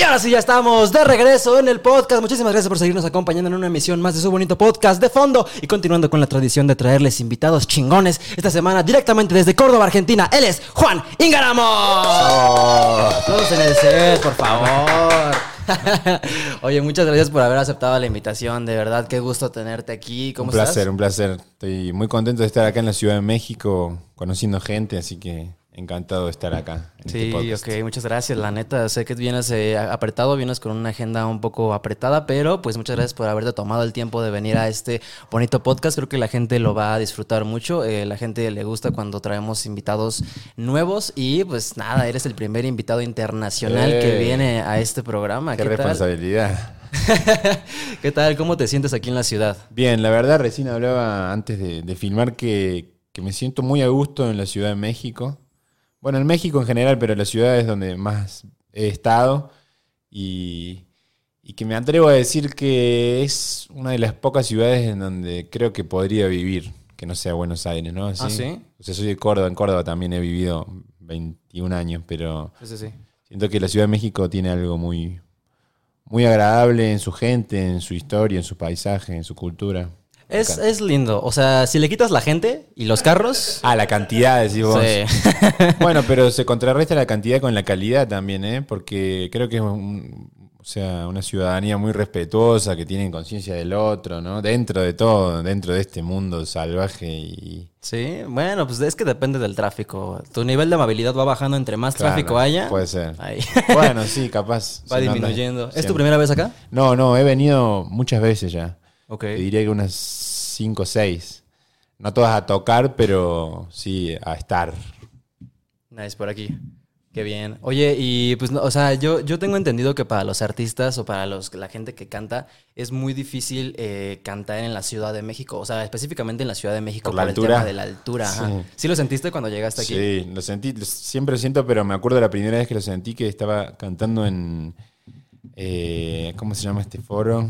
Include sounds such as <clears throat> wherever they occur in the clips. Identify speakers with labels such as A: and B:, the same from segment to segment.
A: Y ahora sí, ya estamos de regreso en el podcast. Muchísimas gracias por seguirnos acompañando en una emisión más de su bonito podcast de fondo. Y continuando con la tradición de traerles invitados chingones esta semana directamente desde Córdoba, Argentina. Él es Juan Ingaramo. Todos en el set, por favor. <laughs> Oye, muchas gracias por haber aceptado la invitación. De verdad, qué gusto tenerte aquí. ¿Cómo
B: un placer,
A: estás?
B: un placer. Estoy muy contento de estar acá en la Ciudad de México, conociendo gente, así que encantado de estar acá. En
A: Sí,
B: este
A: ok, muchas gracias. La neta, sé que vienes eh, apretado, vienes con una agenda un poco apretada, pero pues muchas gracias por haberte tomado el tiempo de venir a este bonito podcast. Creo que la gente lo va a disfrutar mucho. eh, la gente le gusta cuando traemos invitados nuevos y pues nada, eres el primer invitado internacional que
B: ¡Ey!
A: viene a este programa.
B: Qué
A: ¿Qué tal?
B: responsabilidad. <laughs>
A: ¿Qué tal? ¿Cómo te sientes aquí en la ciudad?
B: Bien, la verdad, recién hablaba antes de, de filmar que, que me siento muy a gusto en la Ciudad de México. Bueno, en México en general, pero la ciudad es donde más he estado. Y, y que me atrevo a decir que es una de las pocas ciudades en donde creo que podría vivir, que no sea Buenos Aires, ¿no?
A: ¿Ah, sí?
B: O sea, soy de Córdoba, en Córdoba también he vivido 21 años, pero
A: Sí, sí, sí.
B: siento que la Ciudad de México tiene algo muy, muy agradable en su gente, en su historia, en su paisaje, en su cultura.
A: Es, es lindo. O sea, si le quitas la gente y los carros.
B: Ah, la cantidad, decís vos.
A: Sí. <laughs>
B: Bueno, pero se contrarresta la cantidad con la calidad también, ¿eh? Porque creo que es un- o sea, una ciudadanía muy respetuosa, que tiene conciencia del otro, ¿no? Dentro de todo, dentro de este mundo salvaje y...
A: Sí, bueno, pues es que depende del tráfico. Tu nivel de amabilidad va bajando entre más
B: Claro,
A: tráfico haya.
B: Puede ser.
A: Ahí. <laughs>
B: Bueno, sí, capaz.
A: va disminuyendo. ¿Es tu primera vez acá?
B: No, no, he venido muchas veces ya.
A: Ok.
B: Te diría que unas 5 o 6. No todas a tocar, pero sí a estar.
A: Nice, por aquí. Qué bien. Oye, y pues, no, o sea, yo, yo tengo entendido que para los artistas o para los, la gente que canta es muy difícil eh, cantar en la Ciudad de México. O sea, específicamente en la Ciudad de México
B: ¿Por la
A: el
B: altura?
A: tema de la altura. ajá.
B: Sí.
A: Lo sentiste cuando llegaste aquí?
B: Sí, lo sentí, siempre lo siento, pero me acuerdo la primera vez que lo sentí que estaba cantando en. eh, ¿Cómo se llama este foro?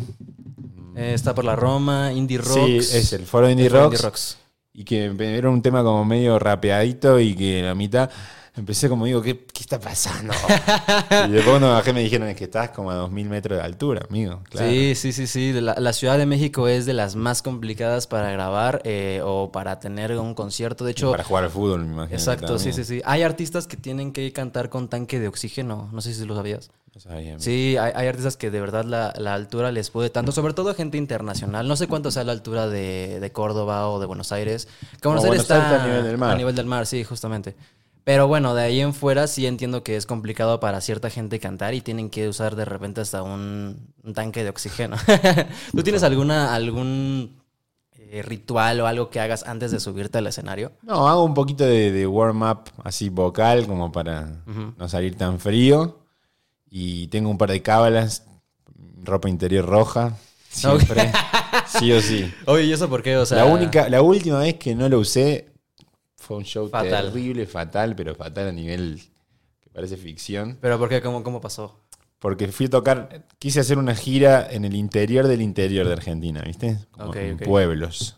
A: Eh, está por la Roma, Indie Rocks.
B: Sí, es el foro Indie
A: El foro
B: Rocks.
A: Rocks.
B: Y que era un tema como medio rapeadito y que a mitad empecé como digo, ¿qué, qué está pasando? <laughs> y después cuando bajé me dijeron es que estás como a 2000 metros de altura, amigo. Claro.
A: Sí, sí, sí, sí. La, la Ciudad de México es de las más complicadas para grabar eh, o para tener un concierto. De hecho,
B: Para jugar al fútbol, me imagino.
A: exacto, sí, sí, sí. Hay artistas que tienen que cantar con tanque de oxígeno. No sé si lo sabías.
B: No sabía.
A: Sí, hay, hay artistas que de verdad la, la altura les puede tanto, sobre todo gente internacional. No sé cuánto sea la altura de, de Córdoba o de Buenos Aires. Que Buenos
B: No,
A: Aires
B: Buenos Aires
A: está
B: está a nivel del mar.
A: A nivel del mar, sí, justamente. Pero bueno, de ahí en fuera sí entiendo que es complicado para cierta gente cantar y tienen que usar de repente hasta un, un tanque de oxígeno. <laughs> ¿Tú tienes alguna algún eh, ritual o algo que hagas antes de subirte al escenario?
B: No, hago un poquito de, de warm-up así vocal como para no salir tan frío. Y tengo un par de cábalas, ropa interior roja, siempre. sí o sí. <laughs>
A: Oye, ¿y eso por qué? O sea,
B: la, única, la última vez que no lo usé fue un show
A: Fatal.
B: terrible, fatal, pero fatal a nivel que parece ficción.
A: ¿Pero por qué? ¿Cómo, cómo pasó?
B: Porque fui a tocar, quise hacer una gira en el interior del interior de Argentina, ¿viste? Como en pueblos.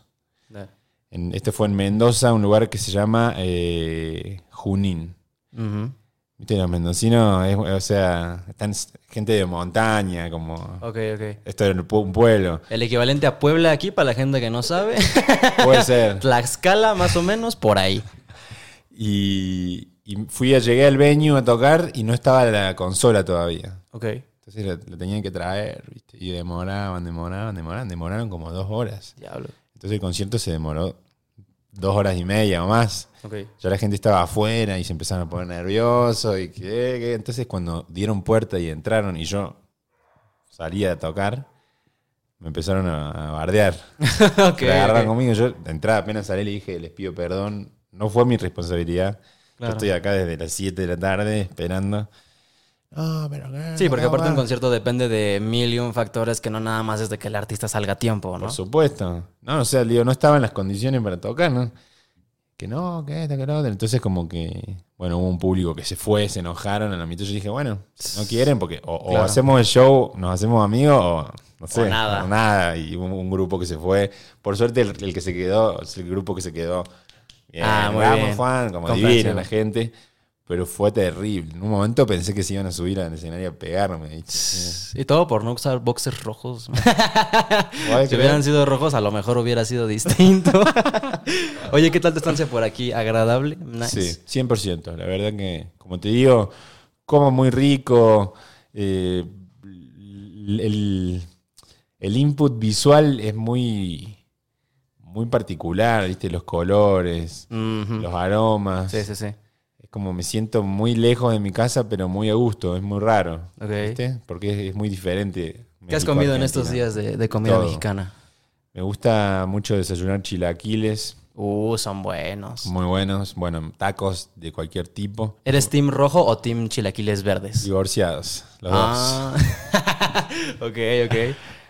B: En- este fue en Mendoza, un lugar que se llama eh, Junín.
A: Ujú.
B: Viste, los mendocinos, es- o sea, están gente de montaña, como...
A: Ok, ok.
B: Esto es un pueblo.
A: El equivalente a Puebla aquí, para la gente que no sabe. <laughs>
B: Puede ser. <laughs>
A: Tlaxcala, más o menos, por ahí.
B: Y, y fui a, llegué al venue a tocar y no estaba la consola todavía.
A: Ok.
B: Entonces lo, lo tenían que traer, ¿viste? Y demoraban, demoraban, demoraban, demoraron como dos horas.
A: Diablo.
B: Entonces el concierto se demoró dos horas y media o más.
A: Ok.
B: Ya la gente estaba afuera y se empezaron a poner nerviosos y que, que- entonces cuando dieron puerta y entraron y yo salía a tocar, me empezaron a, a bardear. <laughs>
A: ok.
B: Se agarraron conmigo. Yo de entrada apenas salí le dije, les pido perdón. No fue mi responsabilidad.
A: Claro.
B: Yo estoy acá desde las 7 de la tarde esperando. No, pero
A: Sí, porque
B: no
A: aparte un
B: va".
A: concierto depende de mil y un factores que no nada más es de que el artista salga a tiempo, ¿no?
B: Por supuesto. No, o sea, digo, no estaba en las condiciones para tocar, ¿no? Que no, que esto, que otro. Entonces, como que, bueno, hubo un público que se fue, se enojaron a la mitad. Yo dije, bueno, si no quieren, porque o, o
A: Claro.
B: hacemos el show, nos hacemos amigos, o no sé,
A: O nada.
B: o nada. Y hubo un grupo que se fue. Por suerte, el, el que se quedó, es el grupo que se quedó. Bien,
A: Ah, muy
B: vamos,
A: bien.
B: Juan, como divina la gente. Pero fue terrible. En un momento pensé que se iban a subir al escenario a pegarme. ¿viste?
A: Y todo por no usar boxers rojos.
B: ¿Podés <laughs>
A: si hubieran sido rojos, a lo mejor hubiera sido distinto. <laughs> Oye, ¿qué tal tu estancia por aquí? ¿Agradable? Nice.
B: Sí, 100%. La verdad que, como te digo, como muy rico. eh, el, el input visual es muy, muy particular, ¿viste? Los colores, los aromas.
A: Sí, sí, sí.
B: Como me siento muy lejos de mi casa, pero muy a gusto. Es muy raro. ¿Viste? Porque es, muy diferente.
A: ¿Qué has comido en estos días de, de comida
B: Todo.
A: mexicana?
B: Me gusta mucho desayunar chilaquiles,
A: Uh, son buenos.
B: muy buenos. Bueno, tacos de cualquier tipo.
A: ¿Eres team rojo o team chilaquiles verdes?
B: Divorciados, los dos.
A: ah. <laughs> ok, ok.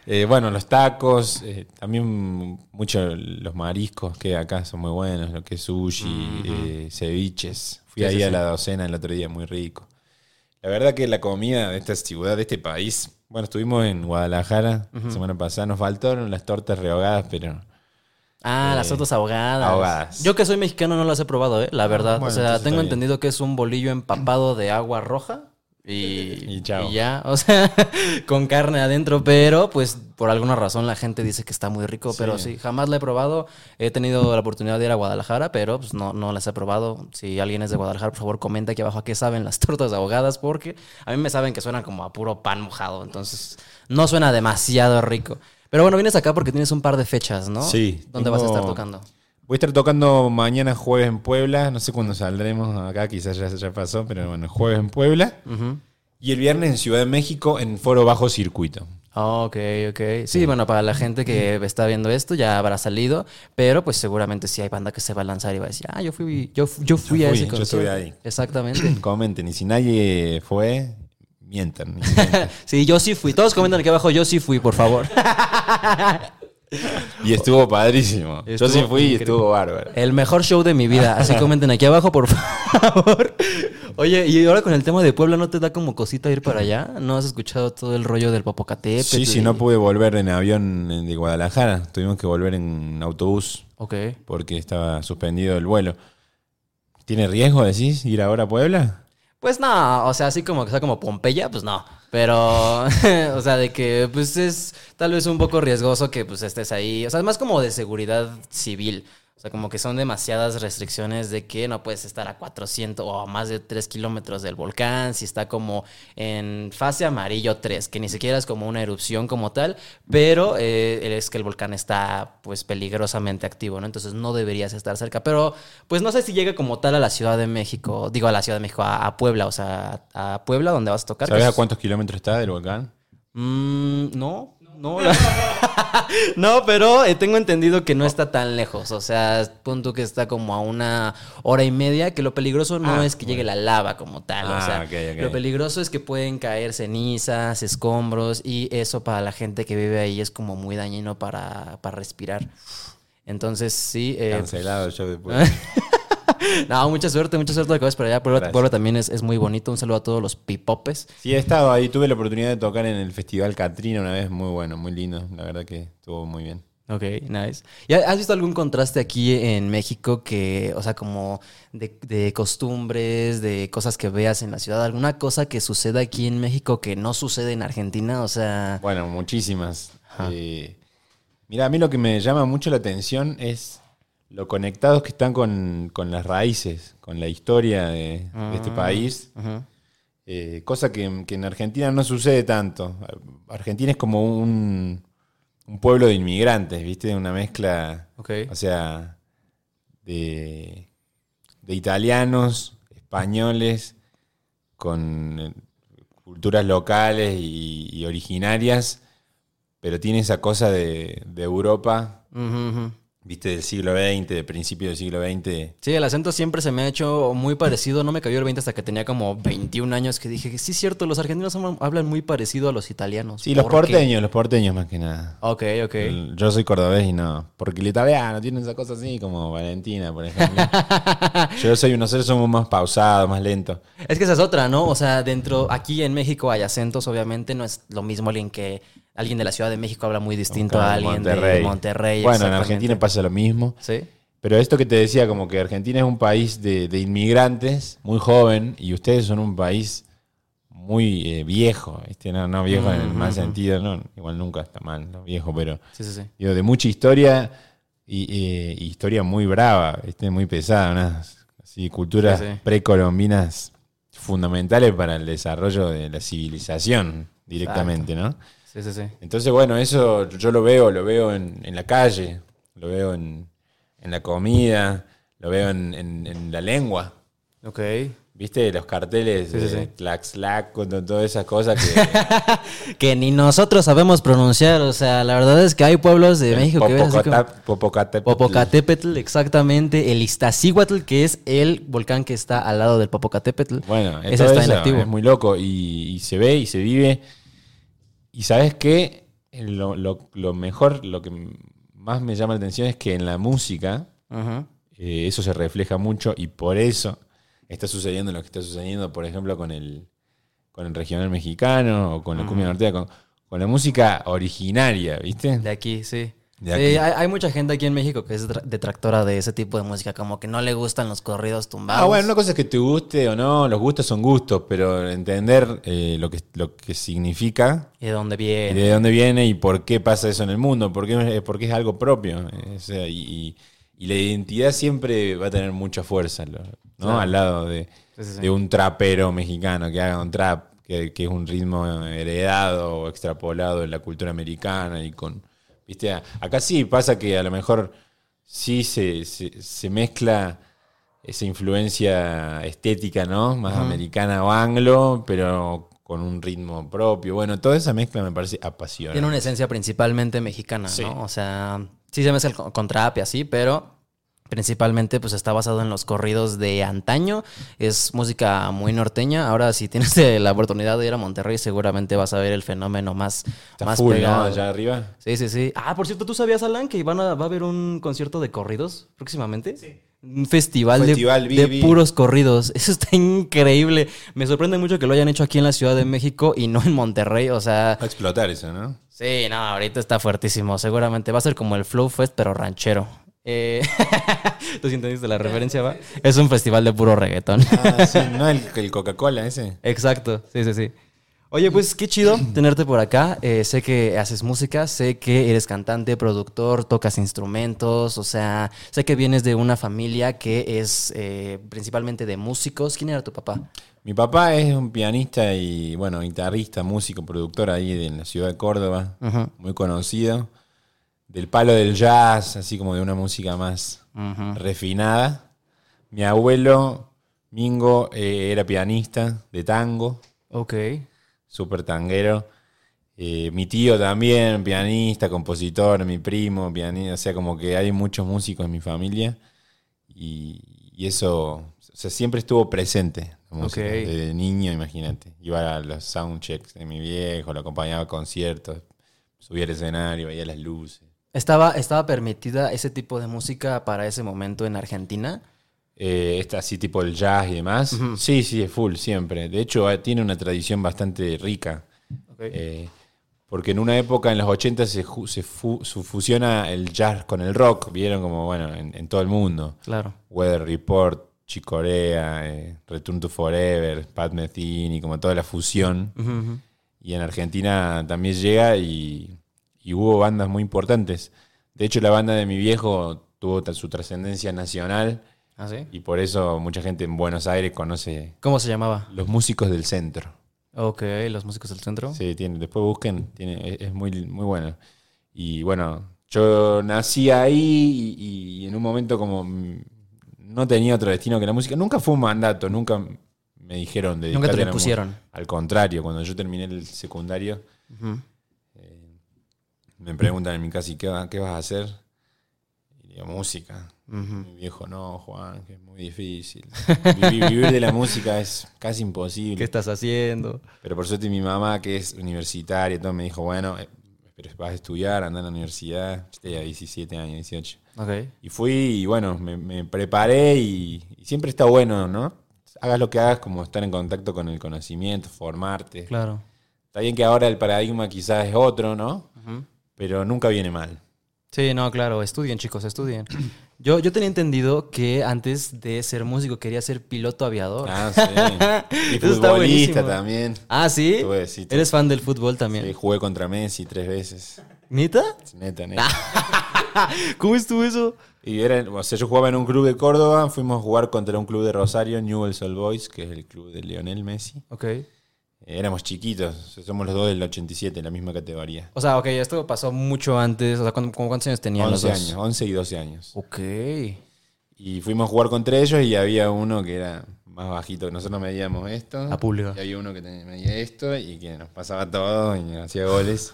B: Eh, bueno, los tacos, eh, también mucho los mariscos que acá son muy buenos, lo que es sushi, eh, ceviches. Fui ahí a la docena el otro día, muy rico. La verdad que la comida de esta ciudad, de este país, bueno, estuvimos en Guadalajara la semana pasada, nos faltaron las tortas rehogadas, pero
A: Ah, las
B: Eh,
A: tortas ahogadas.
B: ahogadas.
A: Yo que soy mexicano no las he probado, ¿eh? La verdad.
B: bueno,
A: o sea, tengo entendido que es un bolillo empapado de agua roja. Y,
B: Y chao.
A: y ya, <laughs> o sea, con carne adentro, pero pues por alguna razón la gente dice que está muy rico,
B: Sí.
A: pero sí, jamás la he probado. He tenido la oportunidad de ir a Guadalajara, pero pues no, no las he probado. Si alguien es de Guadalajara, por favor, comenta aquí abajo a qué saben las <laughs> tortas ahogadas, porque a mí me saben que suenan como a puro pan mojado, entonces no suena demasiado rico. Pero bueno, vienes acá porque tienes un par de fechas, ¿no?
B: Sí,
A: ¿Dónde vas a estar tocando?
B: Voy a estar tocando mañana jueves en Puebla, no sé cuándo saldremos acá, quizás ya, ya pasó, pero bueno, jueves en Puebla.
A: Ujú.
B: Y el viernes en Ciudad de México en Foro Bajo Circuito.
A: Ah, Ok, ok. Sí, bueno, para la gente que está viendo esto ya habrá salido, pero pues seguramente sí hay banda que se va a lanzar y va a decir, ah, yo fui, yo, yo fui
B: Yo
A: a
B: fui,
A: ese
B: yo
A: concierto.
B: estuve ahí.
A: Exactamente. <clears throat>
B: Comenten, y si nadie fue, mientan. mientan. <laughs>
A: sí, yo sí fui. Todos comentan aquí abajo, yo sí fui, por favor. <laughs>
B: y estuvo padrísimo.
A: Estuvo
B: Yo sí fui y estuvo bárbaro.
A: El mejor show de mi vida. Así comenten aquí abajo, por favor. Oye, y ahora con el tema de Puebla, ¿no te da como cosita ir para allá? ¿No has escuchado todo el rollo del Popocatépetl?
B: Sí, sí, no pude volver en avión de Guadalajara. Tuvimos que volver en autobús
A: Ok.
B: porque estaba suspendido el vuelo. ¿Tiene riesgo, decís, ir ahora a Puebla?
A: Pues no, o sea, así como que sea como Pompeya, pues no. Pero, <laughs> o sea, de que pues es tal vez un poco riesgoso que pues estés ahí. O sea, es más como de seguridad civil. O sea, como que son demasiadas restricciones de que no puedes estar a 400 o a más de 3 kilómetros del volcán, si está como en fase amarillo 3, que ni siquiera es como una erupción como tal, pero eh, es que el volcán está pues peligrosamente activo, ¿no? Entonces no deberías estar cerca. Pero pues no sé si llega como tal a la Ciudad de México, digo a la Ciudad de México, a, a Puebla, o sea, a Puebla donde vas a tocar.
B: ¿Sabes a cuántos kilómetros está del volcán?
A: Mm, no, no. la- <laughs> no, pero eh, tengo entendido que no está tan lejos. O sea, punto que está como a una hora y media, que lo peligroso no
B: Ah,
A: es que llegue la lava como tal. o
B: Ah,
A: sea, lo peligroso es que pueden caer cenizas, escombros, y eso para la gente que vive ahí es como muy dañino para, para respirar. Entonces, sí. eh,
B: Cancelado el show. <laughs> <laughs>
A: no, mucha suerte, mucha suerte de que vas para allá. Puebla. Puebla también es, es muy bonito. Un saludo a todos los pipopes.
B: Sí, he estado ahí. Tuve la oportunidad de tocar en el Festival Catrina una vez. Muy bueno, muy lindo. La verdad que estuvo muy bien.
A: Ok, nice. ¿Y has visto algún contraste aquí en México que, o sea, como de, de costumbres, de cosas que veas en la ciudad? ¿Alguna cosa que suceda aquí en México que no sucede en Argentina? O sea,
B: Bueno, muchísimas. Eh, mira, a mí lo que me llama mucho la atención es lo conectados que están con, con las raíces, con la historia de, de este país.
A: ujú,
B: Eh, cosa que, que en Argentina no sucede tanto. Argentina es como un, un pueblo de inmigrantes, ¿viste? Una mezcla, o sea, de, de italianos, españoles, con eh, culturas locales y, y originarias, pero tiene esa cosa de, de Europa. ¿Viste? Del siglo XX, de principio del siglo XX.
A: Sí, el acento siempre se me ha hecho muy parecido. No me cayó el 20 hasta que tenía como 21 años que dije que sí es cierto, los argentinos hablan- muy parecido a los italianos.
B: Sí, los porteños, los porteños más que nada.
A: Ok, ok.
B: Yo soy cordobés y no. Porque el italiano tiene esa cosa así, como Valentina, por ejemplo. <laughs> Yo soy nosotros somos más pausados, más lentos.
A: Es que esa es otra, ¿no? O sea, dentro, aquí en México hay acentos, obviamente, no es lo mismo alguien que, alguien de la Ciudad de México habla muy distinto a alguien de Monterrey.
B: Bueno, en. Argentina pasa lo mismo.
A: Sí.
B: Pero esto que te decía, como que Argentina es un país de, de inmigrantes, muy joven, y ustedes son un país muy eh, viejo, ¿viste? No, no viejo en el mal sentido, no, igual nunca está mal, no viejo, pero
A: Sí, sí, sí.
B: digo, de mucha historia y, eh, historia muy brava, ¿viste? muy pesada, unas así, culturas precolombinas fundamentales para el desarrollo de la civilización directamente, ¿no?
A: Sí, sí, sí.
B: Entonces, bueno, eso yo lo veo, lo veo en, en la calle, lo veo en, en la comida, lo veo en, en- la lengua.
A: Ok.
B: ¿Viste? Los carteles
A: Sí, sí,
B: de
A: sí.
B: Tlaxlac, con to- todas esas cosas que... <laughs>
A: Que ni nosotros sabemos pronunciar. O sea, la verdad es que hay pueblos de México que ves así como-
B: Popocatépetl.
A: Popocatépetl, exactamente. El Iztaccíhuatl, que es el volcán que está al lado del Popocatépetl.
B: Bueno,
A: ese
B: todo
A: está
B: eso
A: inactivo.
B: es muy loco y, y se ve y se vive. Y sabes qué? Lo, lo- lo mejor, lo que más me llama la atención es que en la música eh, eso se refleja mucho y por eso está sucediendo lo que está sucediendo, por ejemplo, con el, con el regional mexicano o con la cumbia norteña, con, con la música originaria, ¿viste?
A: De aquí, sí. Sí, hay, hay mucha gente aquí en México que es detra- detractora de ese tipo de música, como que no le gustan los corridos tumbados.
B: Ah, bueno, una cosa es que te guste o no, los gustos son gustos, pero entender eh, lo, que, lo que significa
A: ¿Y de dónde
B: y
A: viene?
B: de dónde viene y por qué pasa eso en el mundo, porque, porque es algo propio. eh, o sea, y, y- y la identidad siempre va a tener mucha fuerza, ¿no?
A: Claro.
B: Al lado de,
A: Sí, sí, sí.
B: de un trapero mexicano que haga un trap, que, que es un ritmo heredado o extrapolado de la cultura americana y con... ¿Viste? Acá sí pasa que a lo mejor sí se, se, se mezcla esa influencia estética, ¿no? Más americana o anglo, pero con un ritmo propio. Bueno, toda esa mezcla me parece apasionante.
A: Tiene una esencia principalmente mexicana,
B: Sí.
A: ¿no? O sea, sí se mezcla con trap y así, pero principalmente pues está basado en los corridos de antaño. Es música muy norteña. Ahora si tienes <laughs> la oportunidad de ir a Monterrey seguramente vas a ver el fenómeno más,
B: Está
A: más
B: full, ¿no?
A: pegado.
B: Allá arriba.
A: Sí, sí, sí. Ah, por cierto, ¿tú sabías, Alan, que van a, va a haber un concierto de corridos próximamente? Sí. Un festival, de-
B: Festival,
A: de,
B: vi.
A: puros corridos. <laughs> Eso está increíble. Me sorprende mucho que lo hayan hecho aquí en la Ciudad de México y no en Monterrey. O sea,
B: Va a explotar eso, ¿no?
A: sí, no, ahorita está fuertísimo. Seguramente va a ser como el Flow Fest, pero ranchero. Eh, <laughs> ¿Tú sí entendiste la referencia, va? Es un festival de puro reggaetón.
B: Ah, sí, <laughs> ¿no? El, el Coca-Cola ese.
A: Exacto, sí, sí, sí. Oye, pues qué chido <clears throat> tenerte por acá. Eh, sé que haces música, sé que eres cantante, productor, tocas instrumentos, o sea, sé que vienes de una familia que es eh, principalmente de músicos. ¿Quién era tu papá?
B: Mi papá es un pianista y, bueno, guitarrista, músico, productor ahí en la ciudad de Córdoba, muy conocido. Del palo del jazz, así como de una música más refinada. Mi abuelo, Mingo, eh, era pianista de tango,
A: Ok.
B: súper tanguero. Eh, mi tío también, pianista, compositor, mi primo, pianista. O sea, como que hay muchos músicos en mi familia. Y, y eso, o sea, siempre estuvo presente. Desde niño, imagínate. Iba a los soundchecks de mi viejo, lo acompañaba a conciertos, subía al escenario, veía las luces.
A: ¿Estaba, ¿Estaba permitida ese tipo de música para ese momento en Argentina?
B: Eh, esta así tipo el jazz y demás. Sí, sí, es full, siempre. De hecho, eh, tiene una tradición bastante rica. Eh, porque en una época, en los 80, se, se, fu- fusiona el jazz con el rock. Vieron como, bueno, en, en todo el mundo.
A: Claro.
B: Weather Report, Chicorea, eh, Return to Forever, Pat Metheny, como toda la fusión. Y en Argentina también llega y, y hubo bandas muy importantes. De hecho, la banda de mi viejo tuvo su trascendencia nacional
A: ¿Ah, sí?
B: y por eso mucha gente en Buenos Aires conoce
A: ¿Cómo se llamaba?
B: los músicos del centro.
A: Ok, los músicos del centro.
B: Sí, tiene, después busquen, tiene, es, muy, muy bueno. Y bueno, yo nací ahí y, y en un momento como mm, no tenía otro destino que la música. Nunca fue un mandato, nunca me dijeron de
A: Nunca te lo impusieron.
B: Al contrario, cuando yo terminé el secundario,
A: Ujú.
B: Me preguntan en mi casa, ¿y qué, va- qué vas a hacer? Y digo, música. Mi viejo, no, Juan, que es muy difícil. Vivir, vivir de la música es casi imposible.
A: ¿Qué estás haciendo?
B: Pero por suerte mi mamá, que es universitaria, todo, me dijo, bueno, eh, pero vas a estudiar, anda a la universidad. Yo tenía 17 años, 18.
A: Ok.
B: Y fui y bueno, me, me preparé y, y siempre está bueno, ¿no? Hagas lo que hagas, como estar en contacto con el conocimiento, formarte.
A: Claro.
B: Está bien que ahora el paradigma quizás es otro, ¿no? Pero nunca viene mal.
A: Sí, no, claro, estudien chicos, estudien. <clears throat> Yo, yo tenía entendido que antes de ser músico quería ser piloto aviador.
B: Ah, sí. <laughs> Y futbolista también.
A: Ah, ¿sí?
B: Tuve, sí, tuve.
A: ¿Eres fan del fútbol también?
B: Sí, jugué contra Messi tres veces.
A: ¿Nita?
B: Neta, neta. <laughs>
A: ¿Cómo estuvo eso?
B: Y era, o sea, yo jugaba en un club de Córdoba, fuimos a jugar contra un club de Rosario, Newell's Old Boys, que es el club de Lionel Messi.
A: Ok.
B: Éramos chiquitos, somos los dos del 87, en la misma categoría.
A: O sea, ok, esto pasó mucho antes. O sea, ¿cu- como ¿cuántos años tenían los
B: 11
A: dos?
B: años, 11 y 12 años.
A: Ok.
B: Y fuimos a jugar contra ellos y había uno que era más bajito que nosotros medíamos esto.
A: La pública.
B: Y había uno que medía esto y que nos pasaba todo y hacía goles.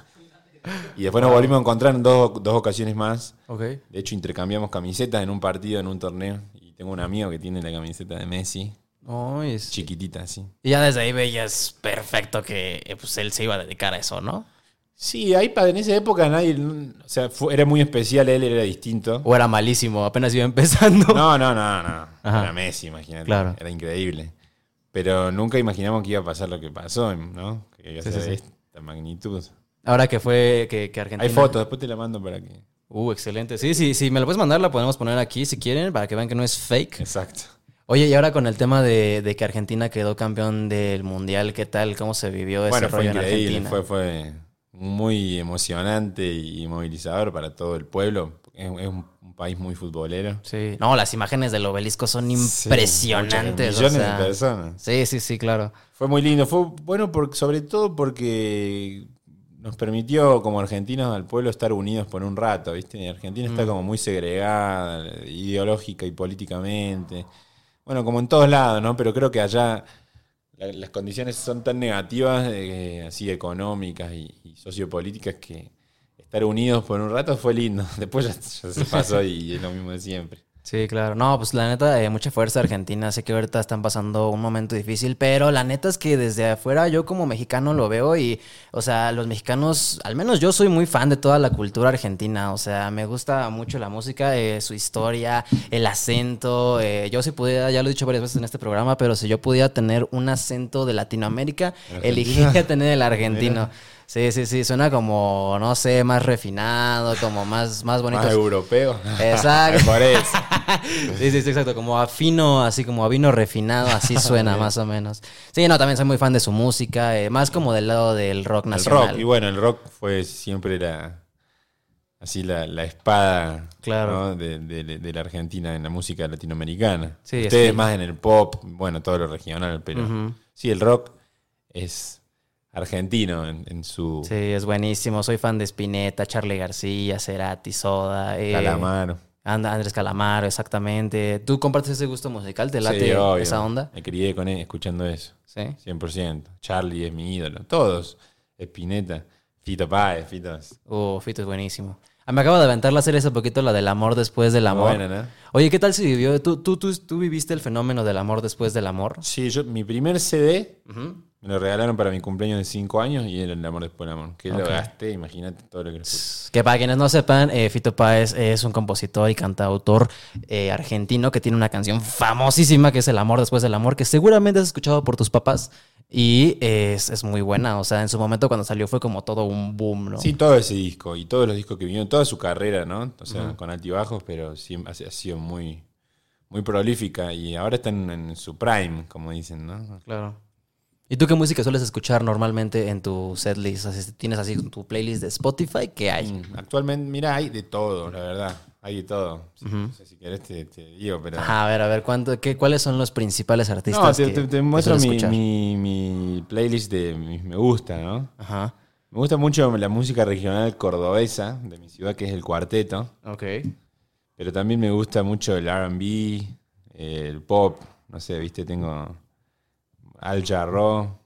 B: Y después nos volvimos a encontrar en dos, dos ocasiones más.
A: Ok.
B: De hecho, intercambiamos camisetas en un partido, en un torneo. Y tengo un amigo que tiene la camiseta de Messi,
A: Oh, es-
B: chiquitita así.
A: Y ya desde ahí veías perfecto que eh, pues, él se iba a dedicar a eso, ¿no?
B: Sí, ahí en esa época nadie. O sea, fue- era muy especial, él era distinto.
A: O era malísimo, apenas iba empezando.
B: No, no, no, no.
A: Ajá.
B: Era Messi, imagínate.
A: Claro.
B: Era increíble. Pero nunca imaginamos que iba a pasar lo que pasó, ¿no? Que iba a
A: Sí,
B: ser
A: sí,
B: de
A: sí.
B: esta magnitud.
A: Ahora que fue que, que Argentina.
B: Hay fotos, después te la mando para que.
A: Uh, excelente. Sí, sí, sí, me lo puedes mandar, la podemos poner aquí si quieren, para que vean que no es fake.
B: Exacto.
A: Oye, y ahora con el tema de, de que Argentina quedó campeón del Mundial, ¿qué tal? ¿Cómo se vivió ese
B: Bueno, fue
A: rollo en
B: increíble.
A: Argentina?
B: Fue, fue muy emocionante y movilizador para todo el pueblo. Es, es un, país muy futbolero.
A: Sí. No, las imágenes del obelisco son
B: Sí,
A: impresionantes. o
B: millones
A: sea.
B: de personas.
A: Sí, sí, sí, claro.
B: Fue muy lindo. Fue bueno por, sobre todo porque nos permitió como argentinos al pueblo estar unidos por un rato, ¿viste? Argentina
A: Mm.
B: está como muy segregada, ideológica y políticamente. Bueno, como en todos lados, ¿no? Pero creo que allá la- las condiciones son tan negativas, así económicas y, y sociopolíticas, que estar unidos por un rato fue lindo. <laughs> Después ya se pasó y es lo mismo de siempre.
A: Sí, claro. No, pues la neta, eh, mucha fuerza Argentina. Sé que ahorita están pasando un momento difícil, pero la neta es que desde afuera yo como mexicano lo veo y, o sea, los mexicanos, al menos yo soy muy fan de toda la cultura argentina. O sea, me gusta mucho la música, eh, su historia, el acento. eh, yo si pudiera, ya lo he dicho varias veces en este programa, pero si yo pudiera tener un acento de Latinoamérica, elegiría tener el <laughs> argentino.
B: Mira.
A: Sí, sí, sí, suena como, no sé, más refinado, como más, más bonito.
B: Más europeo.
A: Exacto. <laughs>
B: por eso. <laughs>
A: Sí, sí, sí, exacto. Como a fino, así como a vino refinado, así <laughs> suena más o menos. Sí, no, también soy muy fan de su música, eh, más como del lado del rock
B: El
A: nacional.
B: rock, y bueno, el rock fue siempre la así la, la espada
A: Claro.
B: ¿no? de, de- de la Argentina en la música latinoamericana.
A: Sí,
B: Ustedes más en el pop, bueno, todo lo regional, pero sí, el rock es argentino en, en su
A: Sí, es buenísimo. Soy fan de Spinetta, Charlie García, Cerati, Soda. eh,
B: calamar.
A: And- Andrés Calamaro, exactamente. ¿Tú compartes ese gusto musical? ¿Te late
B: Sí, obvio.
A: esa onda?
B: Me crié con él escuchando eso,
A: Sí.
B: 100%. Charlie es mi ídolo, todos. Espineta, Fito Páez, Fito
A: Uh, Fito es buenísimo. Ah, me acabo de aventar la serie hace poquito, la del amor después del amor.
B: buena, ¿no?
A: Oye, ¿qué tal si vivió? ¿Tú, tú, tú, tú viviste el fenómeno del amor después del amor?
B: Sí, yo, mi primer CD. Me lo regalaron para mi cumpleaños de 5 años y era el amor después del amor. Que lo gasté, imagínate todo lo que.
A: Que para quienes no sepan, eh, Fito Páez es un compositor y cantautor eh, argentino que tiene una canción famosísima que es El amor después del amor, que seguramente has escuchado por tus papás y es, es muy buena. O sea, en su momento cuando salió fue como todo un boom, ¿no?
B: Sí, todo ese disco y todos los discos que vinieron, toda su carrera, ¿no? O sea, con altibajos, pero sí ha, ha sido muy, muy prolífica y ahora está en, en su prime, como dicen, ¿no?
A: Claro. ¿Y tú qué música sueles escuchar normalmente en tu setlist? Así, ¿Tienes así tu playlist de Spotify? ¿Qué hay?
B: Mm, Actualmente, mira, hay de todo, la verdad. Hay de todo. No sé si querés te, te digo, pero...
A: Ajá, a ver, a ver, ¿cuánto, qué, ¿cuáles son los principales artistas
B: No, te,
A: que,
B: te- muestro mi, mi- mi playlist de mis me gusta, ¿no?
A: Ajá,
B: Me gusta mucho la música regional cordobesa de mi ciudad, que es el cuarteto.
A: ok.
B: Pero también me gusta mucho el RB, el pop, no sé, viste, tengo Al Jarro,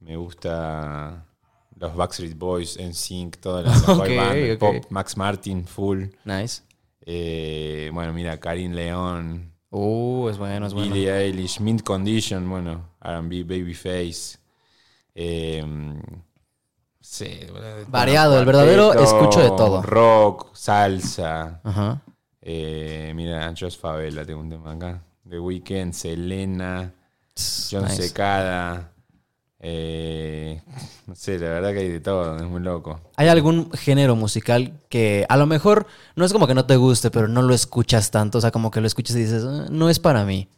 B: me gusta los Backstreet Boys, NSYNC, todas las, <laughs> las boy
A: Ok,
B: band, el
A: ok.
B: pop, Max Martin, full.
A: Nice.
B: Eh, bueno, mira, Karim León,
A: Uh, es bueno, es bueno.
B: Billie Eilish, Mint Condition, bueno, R&B, Babyface. Eh, sí, bueno,
A: Variado, el verdadero escucho de todo.
B: Rock, salsa.
A: Ajá.
B: Eh, mira, Josh Favela, tengo un tema acá. The Weeknd, Selena, John
A: Nice.
B: Secada, Eh, no sé, la verdad que hay de todo, es muy loco.
A: ¿Hay algún género musical que a lo mejor no es como que no te guste, pero no lo escuchas tanto? O sea, como que lo escuchas y dices, "Ah, no es para mí.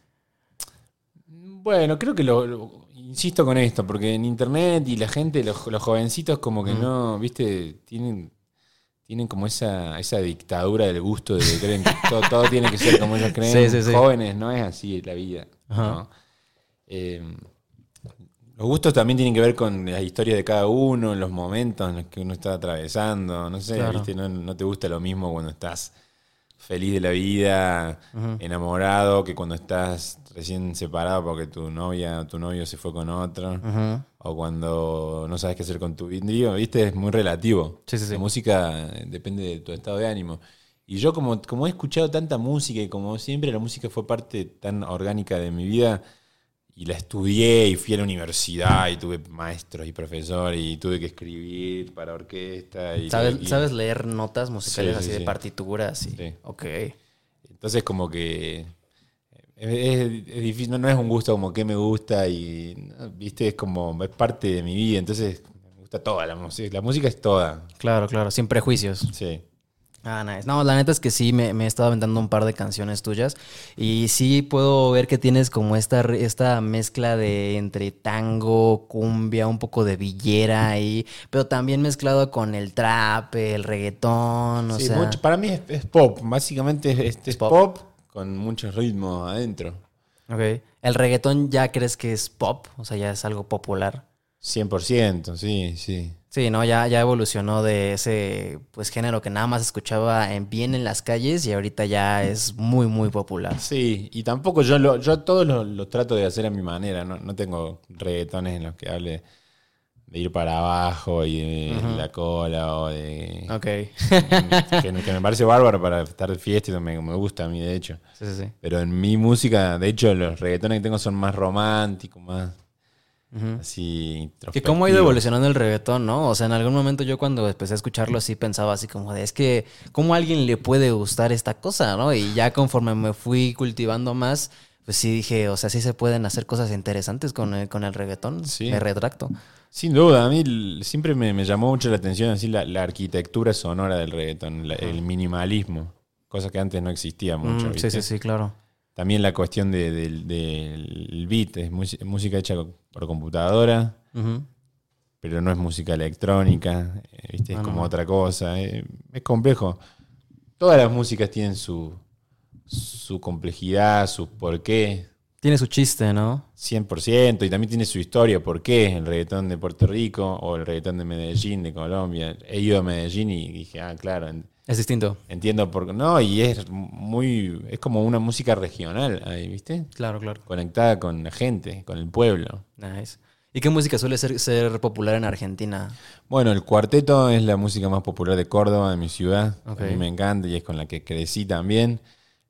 B: Bueno, creo que lo, lo- insisto con esto, porque en internet y la gente, los, los jovencitos como que no, viste, tienen, tienen como esa, esa dictadura del gusto de que creen que <laughs> todo, todo tiene que ser como ellos creen.
A: Sí, sí, sí.
B: Jóvenes, no es así la vida. ¿no? Eh, los gustos también tienen que ver con la historia de cada uno, los momentos en los que uno está atravesando. No sé,
A: Claro.
B: ¿viste? No, no te gusta lo mismo cuando estás feliz de la vida, enamorado, que cuando estás recién separado porque tu novia o tu novio se fue con otro. O cuando no sabes qué hacer con tu vida, ¿viste? Es muy relativo.
A: Sí, sí, sí.
B: La música eh, depende de tu estado de ánimo. Y yo como, como he escuchado tanta música y como siempre la música fue parte tan orgánica de mi vida y la estudié y fui a la universidad y tuve maestros y profesores y tuve que escribir para orquesta. Y,
A: ¿Sabes,
B: y-
A: sabes leer notas musicales
B: Sí, sí,
A: así de
B: sí.
A: partituras? Y...
B: Sí.
A: Ok.
B: Entonces como que es, es- es difícil, no, no es un gusto como que me gusta y, viste, es como, es parte de mi vida, entonces me gusta toda la música, la música es toda,
A: Claro, claro, sin prejuicios.
B: sí.
A: Ah, nice. No, la neta es que sí, me, me he estado aventando un par de canciones tuyas y sí puedo ver que tienes como esta, esta mezcla de entre tango, cumbia, un poco de villera ahí, pero también mezclado con el trap, el reggaetón, o
B: Sí,
A: sea...
B: mucho- para mí es, es pop, básicamente es, es
A: pop.
B: pop. con muchos ritmos adentro,
A: Ok. ¿El reggaetón ya crees que es pop? O sea, ya es algo popular.
B: 100%, sí, sí.
A: Sí, ¿no? Ya, ya evolucionó de ese pues género que nada más escuchaba en, bien en las calles y ahorita ya es muy, muy popular.
B: Sí, y tampoco yo lo, yo todo lo, lo trato de hacer a mi manera, no, no tengo reggaetones en los que hable de ir para abajo y de la cola o de...
A: Ok.
B: que, que me parece bárbaro para estar de fiesta y me, me gusta a mí, de hecho.
A: Sí, sí, sí.
B: Pero en mi música, de hecho, los reggaetones que tengo son más románticos, más así
A: Que cómo ha ido evolucionando el reggaetón, ¿no? O sea, en algún momento yo cuando empecé a escucharlo sí pensaba así como de, es que, ¿cómo a alguien le puede gustar esta cosa, ¿no? Y ya conforme me fui cultivando más, pues sí dije, o sea, sí se pueden hacer cosas interesantes con el, con el reggaetón.
B: Sí.
A: Me retracto.
B: Sin duda, a mí siempre me, me llamó mucho la atención así la, la arquitectura sonora del reggaetón, la- el minimalismo, cosa que antes no existía mucho.
A: Mm, sí, sí, sí, claro.
B: También la cuestión de- del, del beat, es música hecha por computadora, pero no es música electrónica, ¿viste? es
A: Ah,
B: como
A: no.
B: otra cosa, eh, es complejo. Todas las músicas tienen su, su complejidad, su porqué,
A: Tiene su chiste, ¿no?
B: 100%, y también tiene su historia, por qué el reggaetón de Puerto Rico o el reggaetón de Medellín, de Colombia. He ido a Medellín y dije, ah, claro, en-
A: Es distinto.
B: entiendo por qué. No, y es muy, es como una música regional ahí, ¿viste?
A: Claro, claro.
B: Conectada con la gente, con el pueblo.
A: Nice. ¿Y qué música suele ser, ser popular en Argentina?
B: Bueno, el cuarteto es la música más popular de Córdoba, de mi ciudad. A mí me encanta y es con la que crecí también.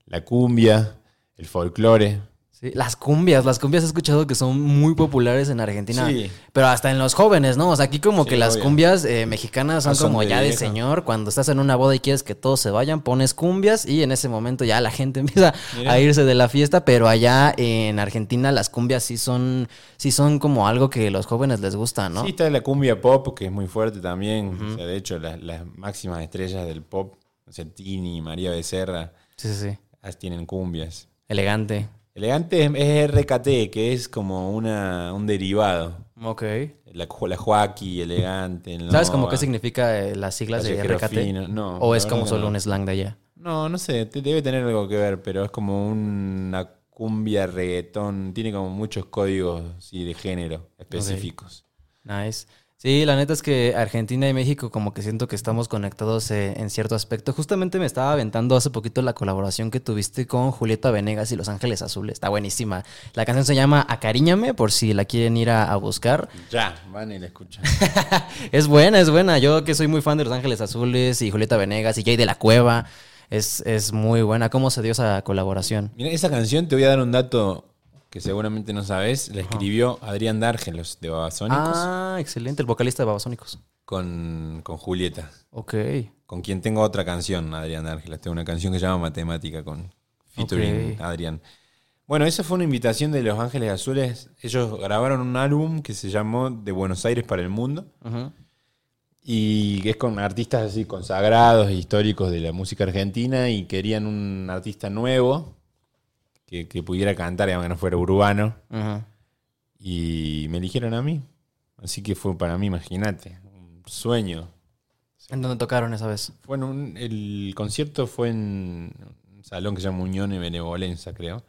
B: La cumbia, el folclore.
A: Sí, las cumbias, las cumbias he escuchado que son muy populares en Argentina,
B: Sí.
A: pero hasta en los jóvenes, ¿no? O sea, aquí como
B: Sí,
A: que las
B: obvio.
A: cumbias eh, mexicanas son
B: Ah, son
A: como
B: de
A: ya de señor, cuando estás en una boda y quieres que todos se vayan, pones cumbias y en ese momento ya la gente <laughs> empieza
B: Mira.
A: a irse de la fiesta, pero allá en Argentina las cumbias sí son, sí son como algo que los jóvenes les gusta, ¿no?
B: Sí, está la cumbia pop, que es muy fuerte también. O sea, de hecho, las, las máximas estrellas del pop, o sea, Tini, María Becerra,
A: sí, sí, sí.
B: as- tienen cumbias.
A: Elegante.
B: Elegante es, es RKT, que es como una, un derivado.
A: Ok.
B: La, la Joaquí, elegante. el
A: ¿Sabes como qué significa eh, las siglas de RKT?
B: Fino. No,
A: ¿O es como solo
B: no.
A: un slang de allá?
B: No, no sé, debe tener algo que ver, pero es como una cumbia reggaetón. Tiene como muchos códigos sí, de género específicos.
A: Nice. Sí, la neta es que Argentina y México como que siento que estamos conectados eh, en cierto aspecto. Justamente me estaba aventando hace poquito la colaboración que tuviste con Julieta Venegas y Los Ángeles Azules. Está buenísima. La canción se llama Acariñame por si la quieren ir a, a buscar.
B: Ya, van y la escuchan. <laughs>
A: Es buena, es buena. Yo que soy muy fan de Los Ángeles Azules y Julieta Venegas y Jay de la Cueva. Es, es muy buena. ¿Cómo se dio esa colaboración?
B: Mira, esa canción te voy a dar un dato que seguramente no sabes. La escribió Adrián Dárgelos de Babasónicos
A: Ah, excelente. El vocalista de Babasónicos.
B: con, con Julieta,
A: Ok.
B: con quien tengo otra canción, Adrián Dárgelos. Tengo una canción que se llama Matemática con featuring. Adrián. Bueno, esa fue una invitación de Los Ángeles Azules. Ellos grabaron un álbum que se llamó De Buenos Aires para el Mundo. Y que es con artistas así consagrados e históricos de la música argentina. Y querían un artista nuevo que, que pudiera cantar, aunque no fuera urbano. Y me eligieron a mí. Así que fue para mí, imagínate, un sueño.
A: ¿En dónde tocaron esa vez?
B: Un- el concierto fue en un salón que se llama Unión y Benevolencia, creo.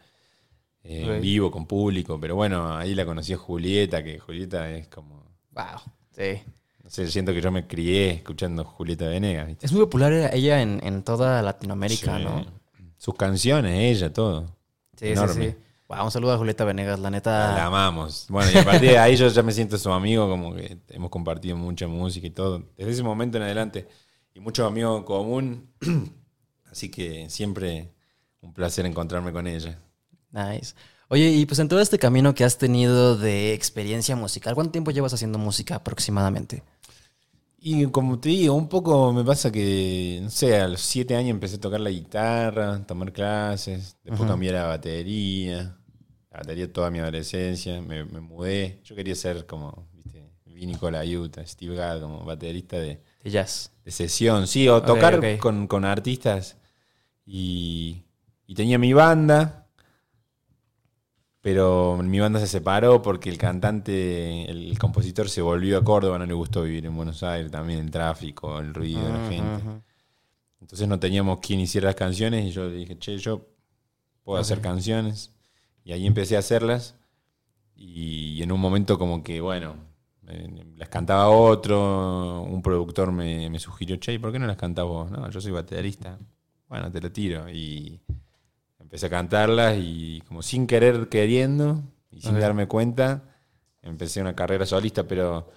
B: Eh, En vivo, con público. Pero bueno, ahí la conocí a Julieta, que Julieta es como...
A: Wow. Sí.
B: No sé, siento que yo me crié escuchando Julieta Venegas. ¿viste?
A: Es muy popular ella en, en toda Latinoamérica,
B: Sí.
A: ¿no?
B: Sus canciones, ella, todo.
A: Sí,
B: Enorme.
A: sí, sí. Wow, un saludo a Julieta Venegas, la
B: La
A: neta.
B: amamos. Bueno, y a partir de ahí yo ya me siento su amigo, como que hemos compartido mucha música y todo. Desde ese momento en adelante. Y muchos amigos en común. <clears throat> Así que siempre un placer encontrarme con ella.
A: Nice. Oye, y pues en todo este camino que has tenido de experiencia musical, ¿cuánto tiempo llevas haciendo música aproximadamente?
B: Y como te digo, un poco me pasa que, no sé, a los siete años empecé a tocar la guitarra, tomar clases, después cambié la batería, la batería toda mi adolescencia, me, me mudé. Yo quería ser como, viste, Vinny Colaiuta, Steve Gadd, como baterista de,
A: De jazz.
B: de sesión, sí, o tocar. Con, con artistas. Y, y tenía mi banda, pero mi banda se separó porque el cantante, el, compositor se volvió a Córdoba, no le gustó vivir en Buenos Aires, también el tráfico, el ruido de la gente. Entonces no teníamos quien hiciera las canciones y yo le dije, che, yo puedo hacer canciones. Y ahí empecé a hacerlas. Y en un momento como que, bueno, eh, las cantaba otro, un productor me, me sugirió, che, ¿y ¿por qué no las cantás vos? No, yo soy baterista. Bueno, te lo tiro. Y empecé a cantarlas y como sin querer queriendo y sin darme cuenta, empecé una carrera solista, pero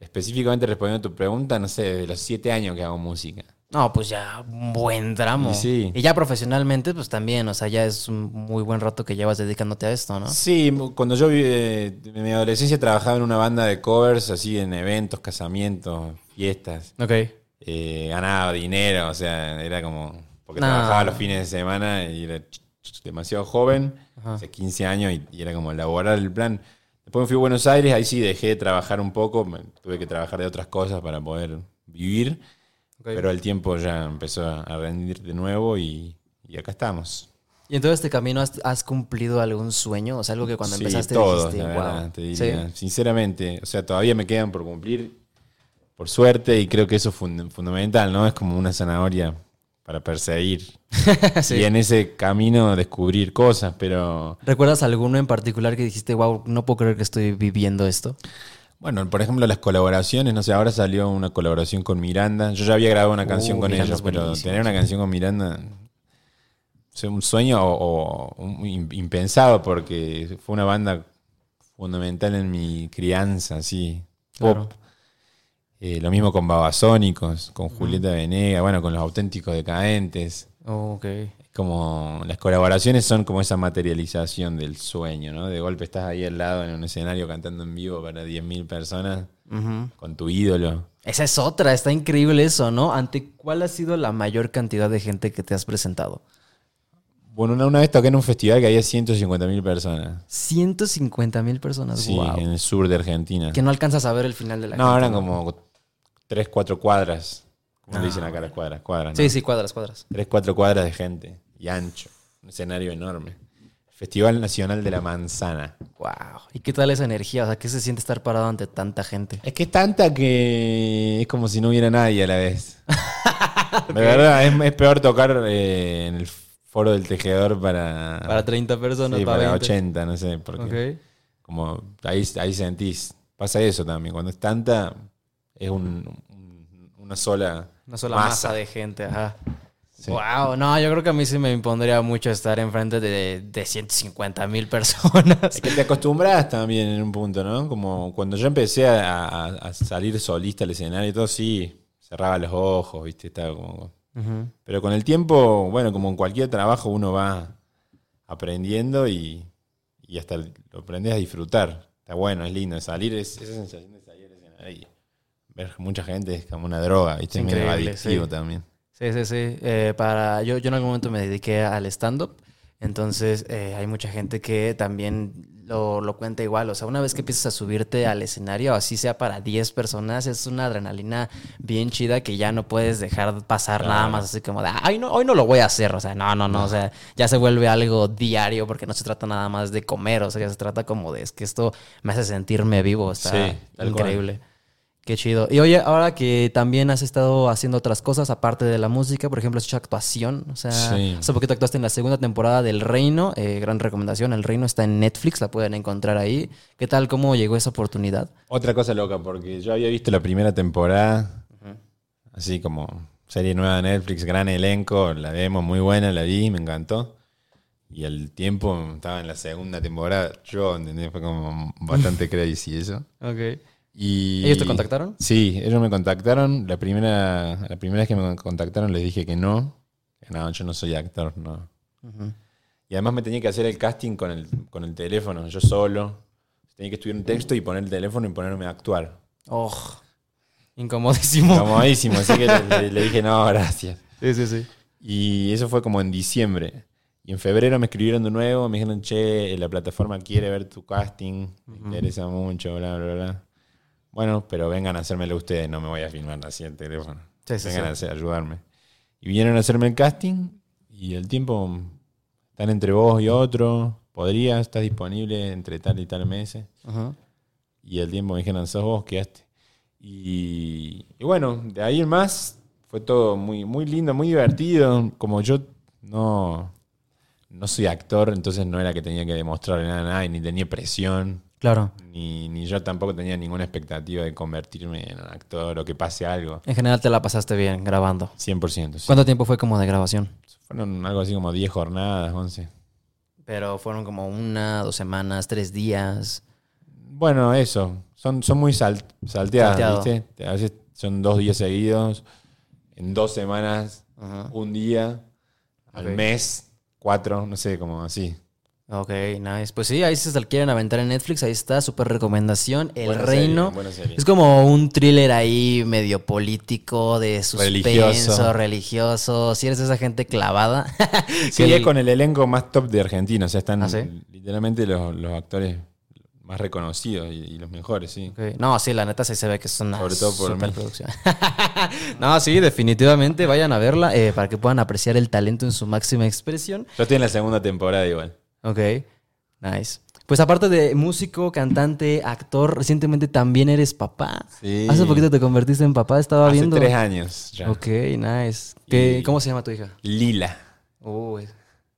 B: específicamente respondiendo a tu pregunta, no sé, desde los siete años que hago música.
A: No, pues ya un buen tramo.
B: Y sí.
A: Y ya profesionalmente, pues también, o sea, ya es un muy buen rato que llevas dedicándote a esto, ¿no?
B: Sí, cuando yo vi, eh, en mi adolescencia trabajaba en una banda de covers, así en eventos, casamientos, fiestas.
A: Ok.
B: Eh, ganaba dinero, o sea, era como... Porque
A: No.
B: trabajaba los fines de semana y era demasiado joven,
A: Ajá.
B: hace 15 años, y, y era como elaborar el plan. Después me fui a Buenos Aires, ahí sí dejé de trabajar un poco, me- tuve que trabajar de otras cosas para poder vivir, pero el tiempo ya empezó a rendir de nuevo y, y acá estamos.
A: ¿Y en todo este camino has, has cumplido algún sueño? O sea, algo que cuando
B: Sí,
A: empezaste
B: todos,
A: dijiste,
B: la
A: wow.
B: verdad, te diría.
A: Sí.
B: Sinceramente, o sea, todavía me quedan por cumplir, por suerte, y creo que eso es fund- fundamental, ¿no? Es como una zanahoria para perseguir. <laughs>
A: Sí.
B: Y en ese camino descubrir cosas, pero
A: ¿Recuerdas alguno en particular que dijiste, wow, no puedo creer que estoy viviendo esto?
B: bueno, por ejemplo, las colaboraciones, no sé, ahora salió una colaboración con Miranda. Yo ya había grabado una canción
A: Uh,
B: con
A: Miranda
B: ellos,
A: es
B: pero tener una canción con Miranda fue un sueño o, o un im- impensado porque fue una banda fundamental en mi crianza, así, pop.
A: Claro.
B: Eh, lo mismo con Babasónicos, con Julieta Venega, bueno, con los auténticos decadentes.
A: Oh, ok.
B: Como las colaboraciones son como esa materialización del sueño, ¿no? De golpe estás ahí al lado en un escenario cantando en vivo para 10.000 personas con tu ídolo.
A: Esa es otra, está increíble eso, ¿no? ¿Ante cuál ha sido la mayor cantidad de gente que te has presentado?
B: Bueno, una, una vez toqué en un festival que había 150.000 personas.
A: 150 mil personas,
B: Sí,
A: wow.
B: en el sur de Argentina.
A: Que no alcanzas a ver el final de la
B: No,
A: gente,
B: eran como 3, 4 cuadras. Como le dicen acá las cuadras? Cuadras, ¿no?
A: Sí, sí, cuadras, cuadras.
B: 3, 4 cuadras de gente. Y ancho. Un escenario enorme. Festival Nacional de la Manzana.
A: Wow. ¿Y qué tal esa energía? O sea, ¿qué se siente estar parado ante tanta gente?
B: Es que es tanta que es como si no hubiera nadie a la vez. <laughs> De verdad, es, es peor tocar eh, en el foro del tejedor para,
A: Para 30 personas,
B: sí,
A: para,
B: para
A: 20.
B: 80, no sé. Porque como ahí, ahí sentís. Pasa eso también. Cuando es tanta, es un- un- una sola,
A: Una sola masa, de gente, ajá.
B: Sí.
A: Wow, no, yo creo que a mí sí me impondría mucho estar enfrente de, de 150 mil personas.
B: Es que te acostumbras también en un punto, ¿no? Como cuando yo empecé a, a- a salir solista al escenario y todo, sí, cerraba los ojos, ¿viste? Estaba como... Pero con el tiempo, bueno, como en cualquier trabajo uno va aprendiendo y, y hasta lo aprendes a disfrutar. Está bueno, es lindo. Salir, es, esa sensación de salir al escenario ver mucha gente es como una droga, ¿viste?
A: Es
B: medio
A: increíble,
B: adictivo
A: sí.
B: también.
A: Sí, sí, sí. Eh, para, yo, yo en algún momento me dediqué al stand-up. Entonces, eh, hay mucha gente que también lo, lo cuenta igual. O sea, una vez que empiezas a subirte al escenario, así sea para 10 personas, es una adrenalina bien chida que ya no puedes dejar pasar nada más así como de, ay, no, hoy no lo voy a hacer. O sea, no, no, no. O sea, ya se vuelve algo diario porque no se trata nada más de comer. O sea, ya se trata como de, es que esto me hace sentirme vivo. Está
B: Sí, cual.
A: Qué chido. Y oye, ahora que también has estado haciendo otras cosas aparte de la música, por ejemplo, has hecho actuación. O sea,
B: Sí.
A: hace poquito actuaste en la segunda temporada del Reino. eh, gran recomendación. El Reino está en Netflix, la pueden encontrar ahí. ¿Qué tal? ¿Cómo llegó esa oportunidad?
B: Otra cosa loca, porque yo había visto la primera temporada, así como serie nueva de Netflix, gran elenco, la vemos muy buena, la vi, me encantó. Y al tiempo estaba en la segunda temporada, yo, ¿entendés? Fue como bastante <laughs> crazy eso.
A: Ok.
B: Y,
A: ¿Ellos te contactaron?
B: Sí, ellos me contactaron. La primera, la primera vez que me contactaron les dije que no. Que no, yo no soy actor, no. Y además me tenía que hacer el casting con el, con el teléfono, yo solo. Tenía que estudiar un texto y poner el teléfono y ponerme a actuar.
A: Oh, incomodísimo.
B: Comodísimo, así que le, le- le dije no, gracias.
A: Sí, sí, sí.
B: Y eso fue como en diciembre. Y en febrero me escribieron de nuevo, me dijeron, che, la plataforma quiere ver tu casting, me interesa mucho, bla, bla, bla. Bueno, pero vengan a hacérmelo ustedes, no me voy a filmar así el teléfono.
A: Sí, sí,
B: vengan
A: sí.
B: a hacer- ayudarme. Y vinieron a hacerme el casting y el tiempo están entre vos y otro, podría, estás disponible entre tal y tal meses.
A: Ajá.
B: Y el tiempo me dijeron, sos vos, quedaste. Y, y bueno, de ahí en más fue todo muy, muy lindo, muy divertido. Como yo no, no soy actor, entonces no era que tenía que demostrarle nada a nadie, ni tenía presión,
A: Claro.
B: ni, ni yo tampoco tenía ninguna expectativa de convertirme en actor o que pase algo.
A: En general te la pasaste bien grabando.
B: 100%. sí.
A: ¿Cuánto tiempo fue como de grabación?
B: Fueron algo así como 10 jornadas, 11.
A: Pero fueron como una, dos semanas, tres días.
B: Bueno, eso. Son, son muy sal- salteadas,
A: Salteado.
B: ¿viste? A veces son dos días seguidos, en dos semanas,
A: Ajá.
B: un día, al mes, cuatro, no sé, como así.
A: Ok, nice. Pues sí, ahí si se la quieren aventar en Netflix, ahí está, súper recomendación. El
B: Buena
A: Reino.
B: serie, buena serie.
A: Es como un thriller ahí medio político, de suspenso, religioso.
B: Religioso.
A: Si eres esa gente clavada.
B: Sí, es con el elenco más top de Argentina. O sea, están
A: ¿Ah, sí?
B: literalmente los, los actores más reconocidos y, y los mejores, sí.
A: No, sí, la neta sí se ve que es una
B: Sobre todo por
A: superproducción. <laughs> no, sí, definitivamente vayan a verla eh, para que puedan apreciar el talento en su máxima expresión.
B: Yo estoy en la segunda temporada igual.
A: Ok, nice. Pues aparte de músico, cantante, actor, recientemente también eres papá.
B: Sí.
A: Hace poquito te convertiste en papá, estaba
B: Hace
A: viendo.
B: tres años ya.
A: Ok, nice. ¿Qué-
B: Y-
A: ¿Cómo se llama tu hija?
B: Lila.
A: Uy,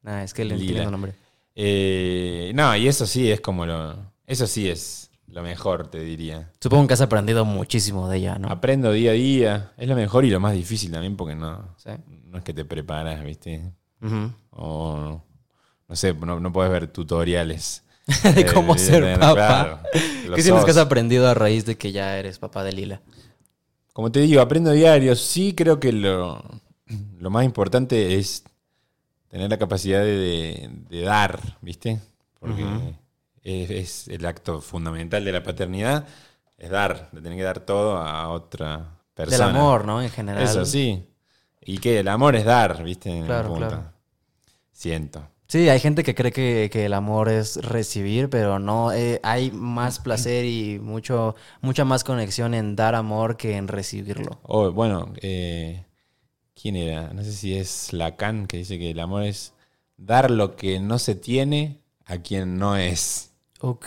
A: nice, qué lindo nombre.
B: Eh, no, y eso sí es como lo. Eso sí es lo mejor, te diría.
A: Supongo que has aprendido muchísimo de ella, ¿no?
B: Aprendo día a día. Es lo mejor y lo más difícil también porque no,
A: Sí.
B: no es que te preparas, ¿viste?
A: Ujú.
B: O no sé, no, no puedes ver tutoriales. <laughs>
A: de cómo
B: Eh,
A: ser
B: eh,
A: papá.
B: claro.
A: ¿Qué sientes que has aprendido a raíz de que ya eres papá de Lila?
B: Como te digo, aprendo diario. Sí creo que lo, lo más importante es tener la capacidad de, de- de dar, ¿viste? Porque es, es el acto fundamental de la paternidad, es dar, de tener que dar todo a otra persona.
A: Del amor, ¿no? En general.
B: Eso sí. Y que el amor es dar, ¿viste? En
A: Claro,
B: punto.
A: claro.
B: Siento.
A: Sí, hay gente que cree que, que el amor es recibir, pero no, eh, hay más placer y mucho, mucha más conexión en dar amor que en recibirlo.
B: Oh, bueno, eh, ¿quién era? No sé si es Lacan que dice que el amor es dar lo que no se tiene a quien no es.
A: Ok,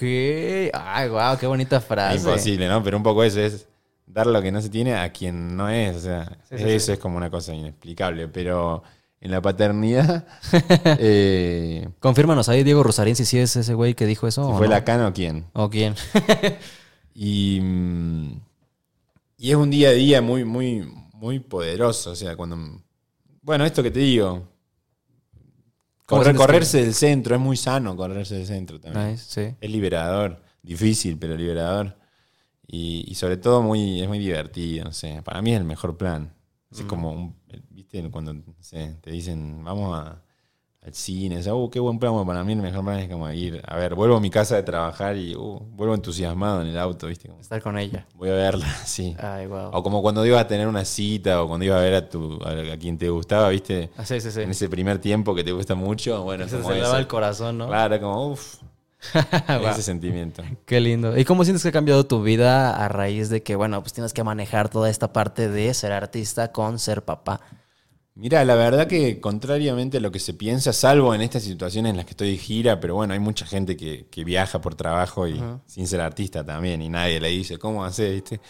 A: ay, wow, qué bonita frase.
B: Imposible, ¿no? Pero un poco eso es dar lo que no se tiene a quien no es. O sea,
A: Sí, sí,
B: eso
A: sí.
B: es como una cosa inexplicable. Pero en la paternidad, <laughs> eh,
A: Confírmanos ahí, Diego Rosarín, si sí es ese güey que dijo eso.
B: si
A: o
B: fue
A: no.
B: Lacan o quién.
A: ¿O quién? <laughs>
B: Y, mm, y es un día a día muy, muy, muy poderoso. O sea, cuando. Bueno, esto que te digo.
A: ¿Cómo
B: Correr, correrse del centro, es muy sano correrse del centro también.
A: Nice, sí.
B: Es liberador. Difícil, pero liberador. Y, y sobre todo muy, es muy divertido. Para mí es el mejor plan. Es
A: Mm.
B: como, un- ¿viste? Cuando no sé, te dicen, vamos a al cine. O sea, uh, qué buen plan para mí. El mejor plan es como ir, a ver, vuelvo a mi casa de trabajar y uh, vuelvo entusiasmado en el auto, ¿viste? Como,
A: Estar con ella.
B: voy a verla, <laughs> sí.
A: Ay, wow.
B: O como cuando ibas a tener una cita o cuando ibas a ver a, tu, a, a quien te gustaba, ¿viste?
A: Ah, sí, sí, sí.
B: En ese primer tiempo que te gusta mucho, bueno,
A: Se
B: como
A: aceleraba
B: eso.
A: el corazón, ¿no?
B: Claro, como uff, <laughs>
A: Wow.
B: ese sentimiento.
A: Qué lindo. ¿Y cómo sientes que ha cambiado tu vida a raíz de que, bueno, pues tienes que manejar toda esta parte de ser artista con ser papá?
B: Mira, la verdad que contrariamente a lo que se piensa, salvo en estas situaciones en las que estoy de gira, pero bueno, hay mucha gente que, que viaja por trabajo y sin ser artista también, y nadie le dice, ¿cómo hacer? ¿Viste?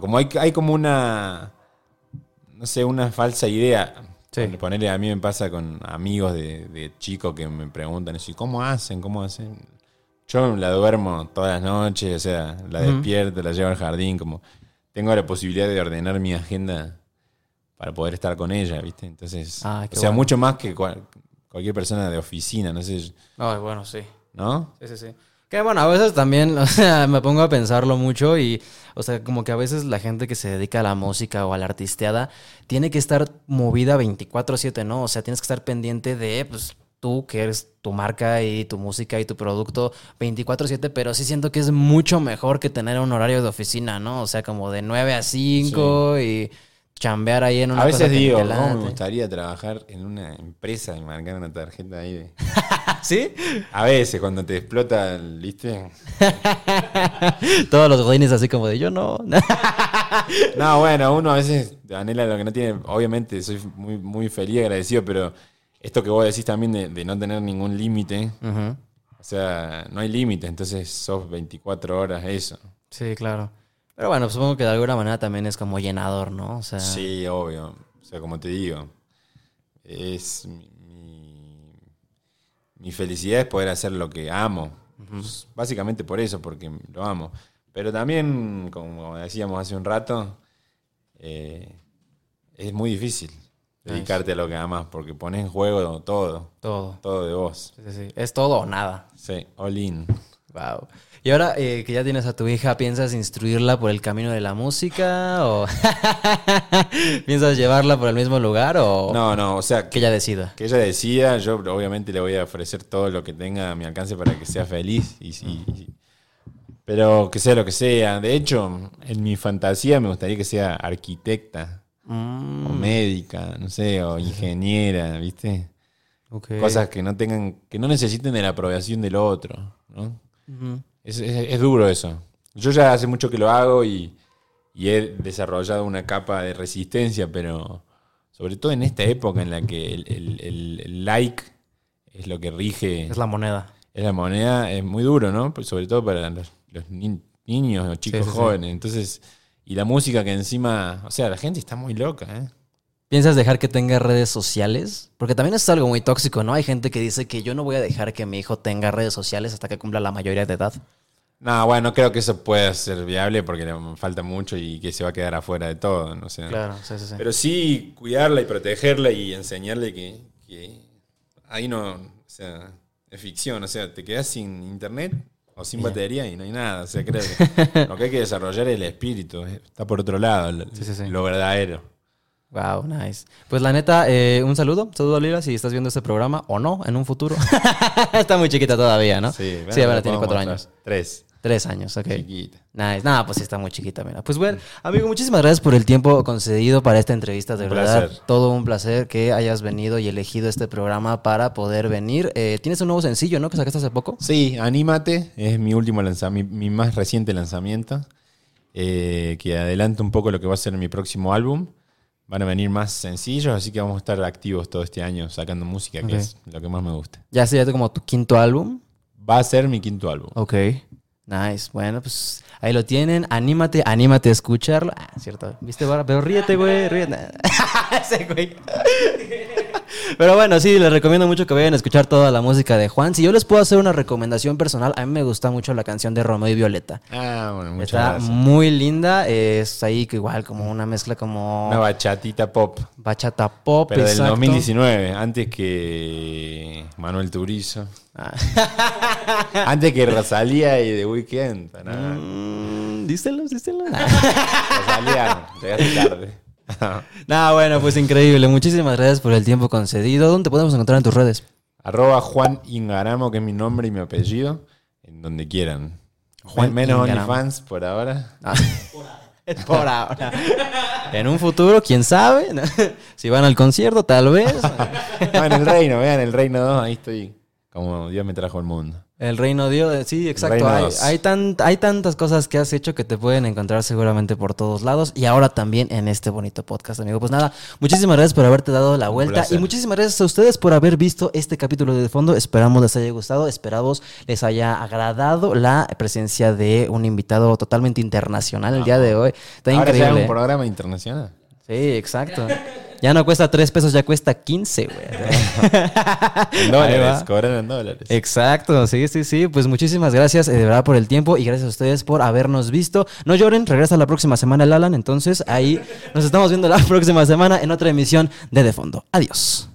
B: Como hay, hay como una, no sé, una falsa idea.
A: Sí.
B: Ponerle a mí me pasa con amigos de, de chicos que me preguntan, así, ¿cómo hacen? ¿Cómo hacen? Yo la duermo todas las noches, o sea, la despierto, la llevo al jardín, como tengo la posibilidad de ordenar mi agenda para poder estar con ella, ¿viste? Entonces,
A: Ah,
B: o sea,
A: bueno.
B: mucho más que cual- cualquier persona de oficina, no sé,
A: Ay, bueno, sí.
B: ¿no?
A: Sí, sí, sí. Que bueno, a veces también, <laughs> o sea, me pongo a pensarlo mucho y, o sea, como que a veces la gente que se dedica a la música o a la artisteada tiene que estar movida 24/7, ¿no? O sea, tienes que estar pendiente de, pues, tú que eres tu marca y tu música y tu producto 24/7, pero sí siento que es mucho mejor que tener un horario de oficina, ¿no? O sea, como de 9 a 5 y chambear ahí en una
B: A
A: cosa
B: veces
A: que
B: digo,
A: te
B: ¿cómo
A: late.
B: me gustaría trabajar en una empresa y marcar una tarjeta ahí de... <laughs>
A: ¿Sí?
B: A veces, cuando te explota, ¿viste? <laughs>
A: Todos los godines así como de yo no. <laughs>
B: No, bueno, uno a veces anhela lo que no tiene. Obviamente, soy muy, muy feliz y agradecido, pero esto que vos decís también de, de no tener ningún límite, o sea, no hay límite, entonces sos 24 horas eso.
A: Sí, claro. Pero bueno, supongo que de alguna manera también es como llenador, ¿no? O sea,
B: Sí, obvio. O sea, como te digo, es mi, felicidad es poder hacer lo que amo. Pues, básicamente por eso, porque lo amo. Pero también, como decíamos hace un rato, eh, es muy difícil dedicarte a lo que amas, porque pones en juego todo,
A: todo.
B: todo de vos.
A: Sí, sí, sí. Es todo o nada.
B: Sí, all in.
A: Wow. Y ahora eh, que ya tienes a tu hija, ¿piensas instruirla por el camino de la música? ¿O <laughs> piensas llevarla por el mismo lugar? ¿O
B: No, no, o sea,
A: que ella decida?
B: que ella decida, yo obviamente le voy a ofrecer todo lo que tenga a mi alcance para que sea feliz. Y, y- y- pero que sea lo que sea. De hecho, en mi fantasía me gustaría que sea arquitecta,
A: Mm,
B: o médica, no sé, o ingeniera, ¿viste? Cosas que no tengan, que no necesiten de la aprobación del otro, ¿no? Es, es- es duro eso. Yo ya hace mucho que lo hago y, y he desarrollado una capa de resistencia, pero sobre todo en esta época en la que el, el- el- el like es lo que rige,
A: Es la moneda.
B: es la moneda, es muy duro, ¿no? Pues sobre todo para los, los ni- niños o chicos
A: sí, sí.
B: jóvenes. Entonces, y la música que encima, o sea, la gente está muy loca, ¿eh?
A: ¿Piensas dejar que tenga redes sociales? Porque también es algo muy tóxico, ¿no? Hay gente que dice que yo no voy a dejar que mi hijo tenga redes sociales hasta que cumpla la mayoría de edad.
B: No, bueno, no creo que eso pueda ser viable porque le falta mucho y que se va a quedar afuera de todo, no sé.
A: Claro, sí, sí, sí.
B: Pero sí cuidarla y protegerla y enseñarle que, que ahí no, o sea, es ficción, o sea, te quedas sin internet o sin batería y no hay nada, o sea, creo que <laughs> lo que hay que desarrollar es el espíritu, está por otro lado, lo,
A: Sí, sí, sí.
B: lo verdadero.
A: Wow, nice. Pues la neta, eh, un saludo, saludo a Lila si estás viendo este programa o no en un futuro. <laughs> Está muy chiquita todavía, ¿no?
B: Sí,
A: sí
B: bueno,
A: ahora
B: lo
A: tiene cuatro
B: mostrar.
A: años.
B: Tres,
A: Tres años, ok.
B: chiquita.
A: Nice. Nada, pues sí está muy chiquita, mira. Pues bueno, amigo, muchísimas gracias por el tiempo concedido para esta entrevista. De
B: Un
A: verdad,
B: placer.
A: todo un placer que hayas venido y elegido este programa para poder venir. Eh, Tienes un nuevo sencillo, ¿no? Que sacaste hace poco.
B: Sí, Anímate es mi último lanzamiento, mi, mi más reciente lanzamiento, eh, que adelanta un poco lo que va a ser mi próximo álbum. Van a venir más sencillos, así que vamos a estar activos todo este año sacando música, que es lo que más me gusta.
A: Ya sería como tu quinto álbum.
B: Va a ser mi quinto álbum.
A: Ok. Nice. Bueno, pues ahí lo tienen. Anímate, anímate a escucharlo. Ah, cierto. ¿Viste, Barra? Pero ríete, güey, ríete. <laughs> Ese güey. <laughs> Pero bueno, sí, les recomiendo mucho que vayan a escuchar toda la música de Juan. Si yo les puedo hacer una recomendación personal, a mí me gusta mucho la canción de Romeo y Violeta.
B: Ah, bueno, muchas
A: Está
B: gracias.
A: muy linda. Es ahí que igual como una mezcla como
B: Una bachatita pop,
A: bachata pop.
B: pero del
A: exacto.
B: 2019, antes que Manuel Turizo. <laughs> antes que Rosalía y The Weeknd. No,
A: Mm, díselo, díselo. <laughs>
B: Rosalía, llegaste tarde. <laughs>
A: No, bueno, pues increíble. Muchísimas gracias por el tiempo concedido. ¿Dónde te podemos encontrar en tus redes?
B: Arroba Juan Ingaramo, que es mi nombre y mi apellido, en donde quieran.
A: Juan
B: Menos. OnlyFans por ahora.
A: Por ahora. En un futuro, quién sabe. si van al concierto, tal vez.
B: Ah, en el reino, vean, el reino 2, ahí estoy como Dios me trajo al mundo.
A: El reino Dios, sí, exacto.
B: Reino
A: Hay, hay, tan- hay tantas cosas que has hecho que te pueden encontrar seguramente por todos lados y ahora también en este bonito podcast, amigo. Pues nada, muchísimas gracias por haberte dado la vuelta y muchísimas gracias a ustedes por haber visto este capítulo de fondo. Esperamos les haya gustado, esperamos les haya agradado la presencia de un invitado totalmente internacional el día de hoy. Está
B: Ahora ya es
A: increíble.
B: un programa internacional.
A: Sí, exacto. <laughs> Ya no cuesta 3 pesos, ya cuesta 15, güey. <laughs> <laughs>
B: En dólares, cobran en dólares.
A: Exacto, sí, sí, sí. Pues muchísimas gracias eh, de verdad por el tiempo y gracias a ustedes por habernos visto. No lloren, regresa la próxima semana el Alan, entonces ahí nos estamos viendo la <laughs> próxima semana en otra emisión de De Fondo. Adiós.